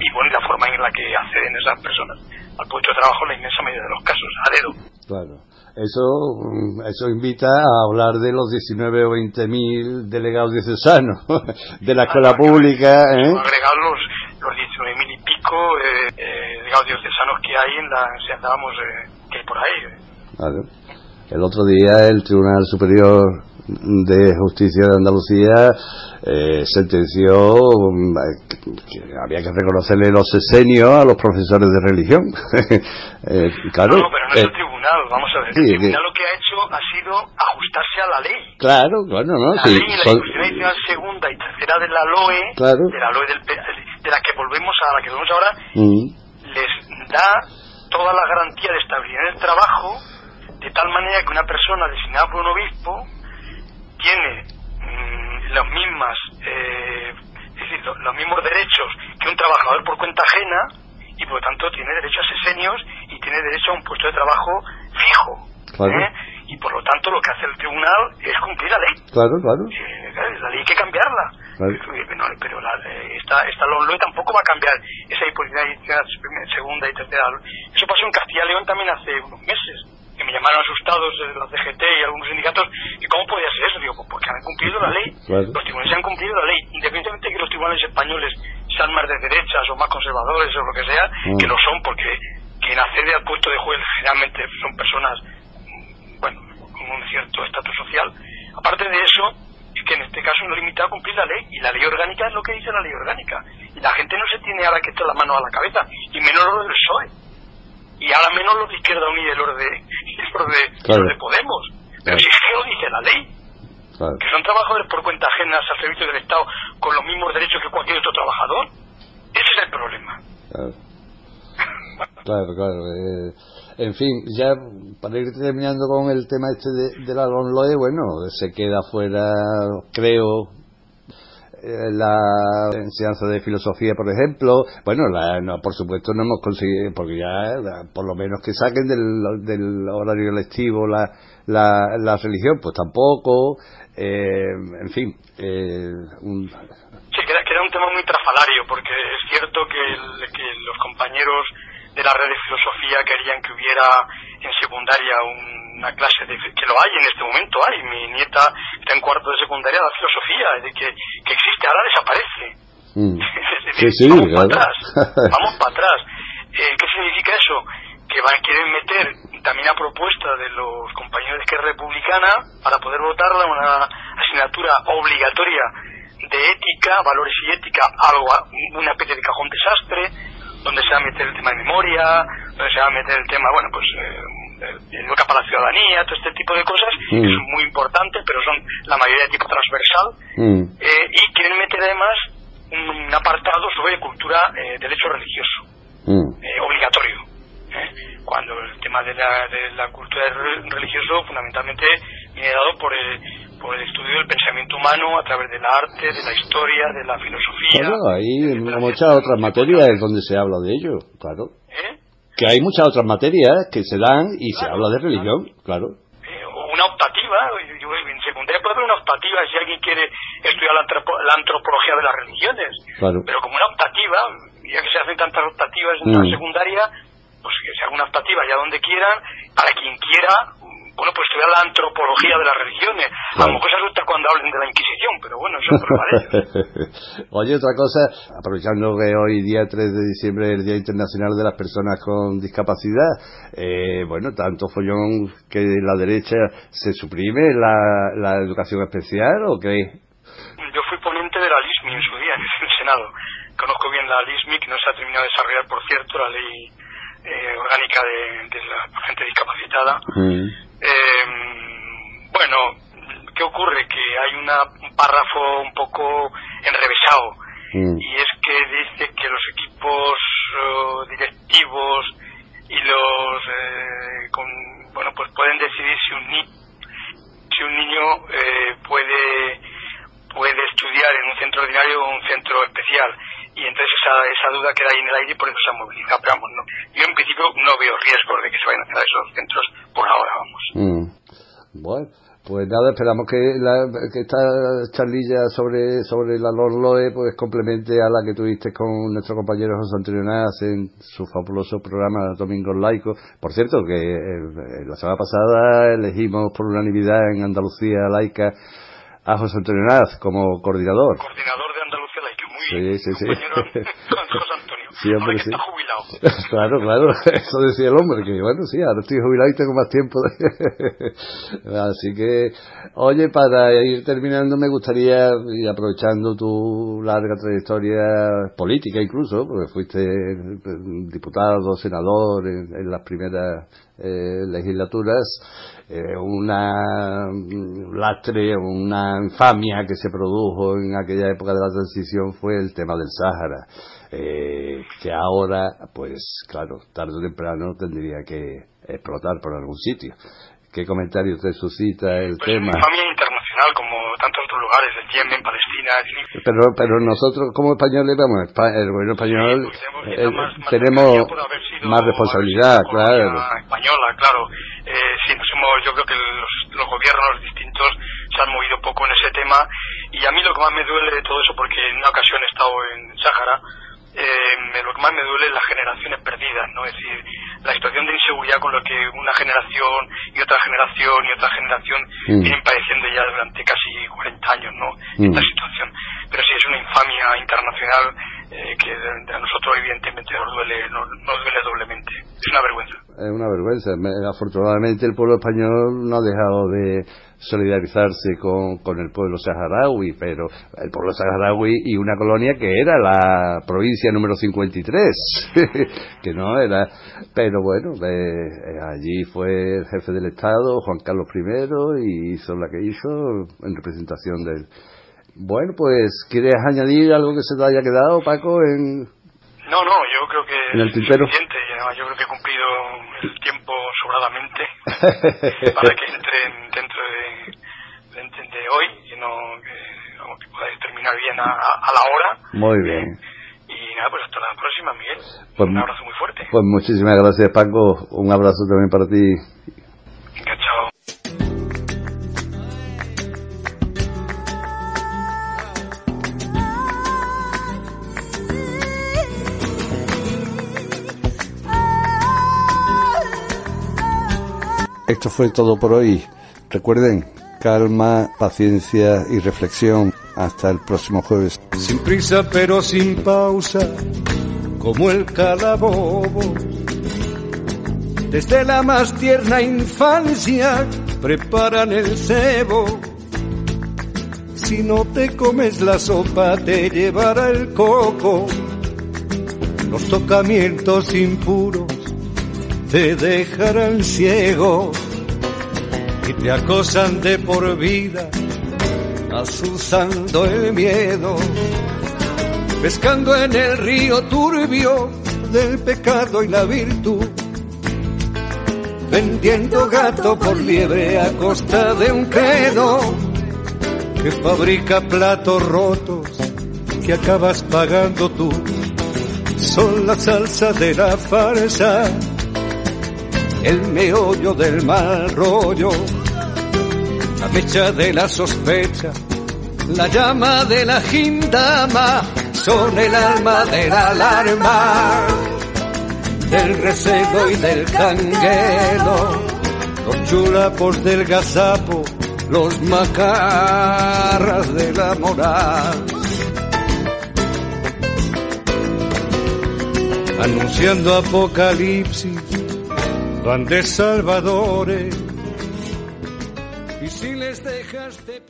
Y bueno, y la forma en la que acceden esas personas al puesto de trabajo en la inmensa mayoría de los casos, a dedo. Claro. Eso, mm, eso invita a hablar de los 19 o 20 mil delegados diocesanos de la escuela pública. ¿eh? Agregar los, los 19 mil y pico eh, eh, delegados diocesanos que hay en la enseñanza, eh, que hay por ahí. Claro. El otro día el Tribunal Superior de Justicia de Andalucía eh, sentenció mm, que había que reconocerle los sesenios a los profesores de religión. eh, claro, no, pero no es el eh, tribunal, vamos a ver. el tribunal lo que ha hecho ha sido ajustarse a la ley. Claro, bueno, ¿no? La ley y la disposición segunda y tercera de la LOE, de la LOE del, de la que volvemos a la que volvemos ahora, mm. les da toda la garantía de estabilidad en el trabajo, de tal manera que una persona designada por un obispo tiene mm, las mismas, eh, es decir, los, mismos derechos que un trabajador por cuenta ajena y por lo tanto tiene derecho a sesenios y tiene derecho a un puesto de trabajo fijo. ¿eh? Y por lo tanto lo que hace el tribunal es cumplir la ley. Claro, claro. Eh, la ley hay que cambiarla. pero la, esta, esta LOE tampoco va a cambiar esa disposición segunda y tercera. Eso pasó en Castilla y León también hace unos meses que me llamaron asustados de la CGT y algunos sindicatos, que cómo podía ser eso, digo, pues porque han cumplido la ley, los tribunales han cumplido la ley, independientemente de que los tribunales españoles sean más de derechas o más conservadores o lo que sea, que mm. lo son porque quien accede al puesto de juez generalmente son personas, bueno, con un cierto estatus social. Aparte de eso, es que en este caso no limitado a cumplir la ley, y la ley orgánica es lo que dice la ley orgánica. Y la gente no se tiene ahora que echar la mano a la cabeza, y menos lo del PSOE y ahora menos los de Izquierda Unida y los de, los de, Podemos. Pero si es que lo dice la ley, que son trabajadores por cuenta ajena al servicio del Estado con los mismos derechos que cualquier otro trabajador, ese es el problema. Claro, claro. Eh, en fin, ya para ir terminando con el tema este de, de la LOE, bueno, se queda fuera, creo, la enseñanza de filosofía, por ejemplo, bueno, la, no, por supuesto no hemos conseguido, porque ya, por lo menos que saquen del, del horario lectivo la, la, la, religión, pues tampoco, eh, en fin. Eh, un... Sí, queda, queda, un tema muy trafalario, porque es cierto que, que los compañeros de la red de filosofía querían que hubiera en secundaria una clase de, que lo hay en este momento hay mi nieta está en cuarto de secundaria de filosofía es decir que, que existe ahora desaparece mm. vamos para atrás vamos para atrás eh, ¿qué significa eso? que van, quieren meter también a propuesta de los compañeros de Esquerra Republicana para poder votarla una asignatura obligatoria de ética, valores y ética, algo, una especie de cajón desastre, donde se va a meter el tema de memoria, donde se va a meter el tema, bueno, pues eh, educa para la ciudadanía, todo este tipo de cosas, mm. que son muy importantes, pero son la mayoría de tipo transversal, mm. eh, y quieren meter además un, apartado sobre cultura, eh, derecho religioso, mm. eh, obligatorio. cuando el tema de la, de la cultura religioso fundamentalmente viene dado por el, por el estudio del pensamiento humano a través del arte, de la historia, de la filosofía. Claro, hay muchas otras materias donde se habla de ello, claro. ¿Eh? Que hay muchas otras materias que se dan y se habla de religión, claro. Eh, una optativa, yo, en secundaria puede haber una optativa si alguien quiere estudiar la, antropología de las religiones. Claro. Pero como una optativa, ya que se hacen tantas optativas en la mm. secundaria, pues que se haga una optativa ya donde quieran, para quien quiera, bueno, pues estudiar la antropología de las religiones. A lo mejor se asusta cuando hablen de la Inquisición, pero bueno, eso es Oye, otra cosa, aprovechando que hoy, día 3 de diciembre, es el Día Internacional de las Personas con Discapacidad, eh, bueno, tanto follón que la derecha se suprime la, la educación especial o qué? Yo fui ponente de la LISMI en su día, en el Senado. Conozco bien la LISMI, que no se ha terminado de desarrollar, por cierto, la ley eh, orgánica de, la gente discapacitada. Mm. Eh, bueno, ¿qué ocurre? Que hay una, un párrafo un poco enrevesado mm. y es que dice que los equipos uh, directivos y los eh, con, bueno pues pueden decidir si un ni si un niño eh, puede puede estudiar en un centro ordinario o un centro especial y entonces esa, esa duda queda ahí en el aire y por eso se ha movilizado. Pero vamos, no, yo en principio no veo riesgo de que se vayan a hacer esos centros por ahora, vamos. Mm. Bueno, pues nada, esperamos que, la, que esta charlilla sobre, sobre la Lorloe pues complemente a la que tuviste con nuestro compañero José Antonio Naz en su fabuloso programa Domingos Laico. Por cierto, que eh, la semana pasada elegimos por unanimidad en Andalucía Laica a José Antonio Naz como coordinador. Coordinador de Andalucía muy. Sí, sí, sí. José Antonio. Sí, hombre, sí. Está jubilado. claro, claro, eso decía el hombre, que bueno, sí, ahora estoy jubilado y tengo más tiempo. Así que, oye, para ir terminando, me gustaría, y aprovechando tu larga trayectoria política incluso, porque fuiste diputado, senador en, las primeras eh, legislaturas, eh, una lastre, una infamia que se produjo en aquella época de la transición fue el tema del Sáhara, eh, que ahora, pues claro, tarde o temprano tendría que explotar por algún sitio. ¿Qué comentario te suscita el pues tema? Infamia internacional, como tantos otros lugares, el Yemen, Palestina. Pero, pero nosotros, como españoles, vamos, el gobierno español, pues eh, tenemos más responsabilidad, claro. Española, claro yo creo que los, gobiernos distintos se han movido poco en ese tema y a mí lo que más me duele de todo eso, porque en una ocasión he estado en Sáhara, eh, lo que más me duele es las generaciones perdidas, ¿no? Es decir, la situación de inseguridad con lo que una generación y otra generación y otra generación mm. vienen padeciendo ya durante casi 40 años, ¿no? Mm. Esta situación. Pero sí es una infamia internacional eh, que a nosotros evidentemente nos duele, nos, duele doblemente. Es una vergüenza. Es una vergüenza. Afortunadamente el pueblo español no ha dejado de solidarizarse con, con el pueblo saharaui, pero el pueblo saharaui y una colonia que era la provincia número 53, que no era, pero bueno, eh, allí fue el jefe del Estado, Juan Carlos I, y hizo la que hizo en representación del... Bueno, pues, ¿quieres añadir algo que se te haya quedado, Paco, en... No, no, yo creo que ¿En el tintero? es suficiente, yo creo que he cumplido el tiempo sobradamente para que entre dentro de, de, hoy y no que, que podáis terminar bien a, a, la hora. Muy bien. Y nada, pues hasta la próxima, Miguel. Pues, un abrazo muy fuerte. Pues muchísimas gracias, Paco. Un abrazo también para ti. Venga, chao. Esto fue todo por hoy. Recuerden, calma, paciencia y reflexión. Hasta el próximo jueves. Sin prisa pero sin pausa, como el calabobo. Desde la más tierna infancia preparan el cebo. Si no te comes la sopa te llevará el coco. Los tocamientos impuros te dejarán ciego y te acosan de por vida, asusando el miedo, pescando en el río turbio del pecado y la virtud. vendiendo gato por liebre a costa de un credo que fabrica platos rotos que acabas pagando tú. Son la salsa de la farsa, el meollo del mal rollo, la mecha de la sospecha, la llama de la gindama, son el alma de la alarma del recelo y del canguelo, los chulapos del gazapo, los macarras de la moral. Anunciando apocalipsis, van de salvadores, y si les dejas de pie...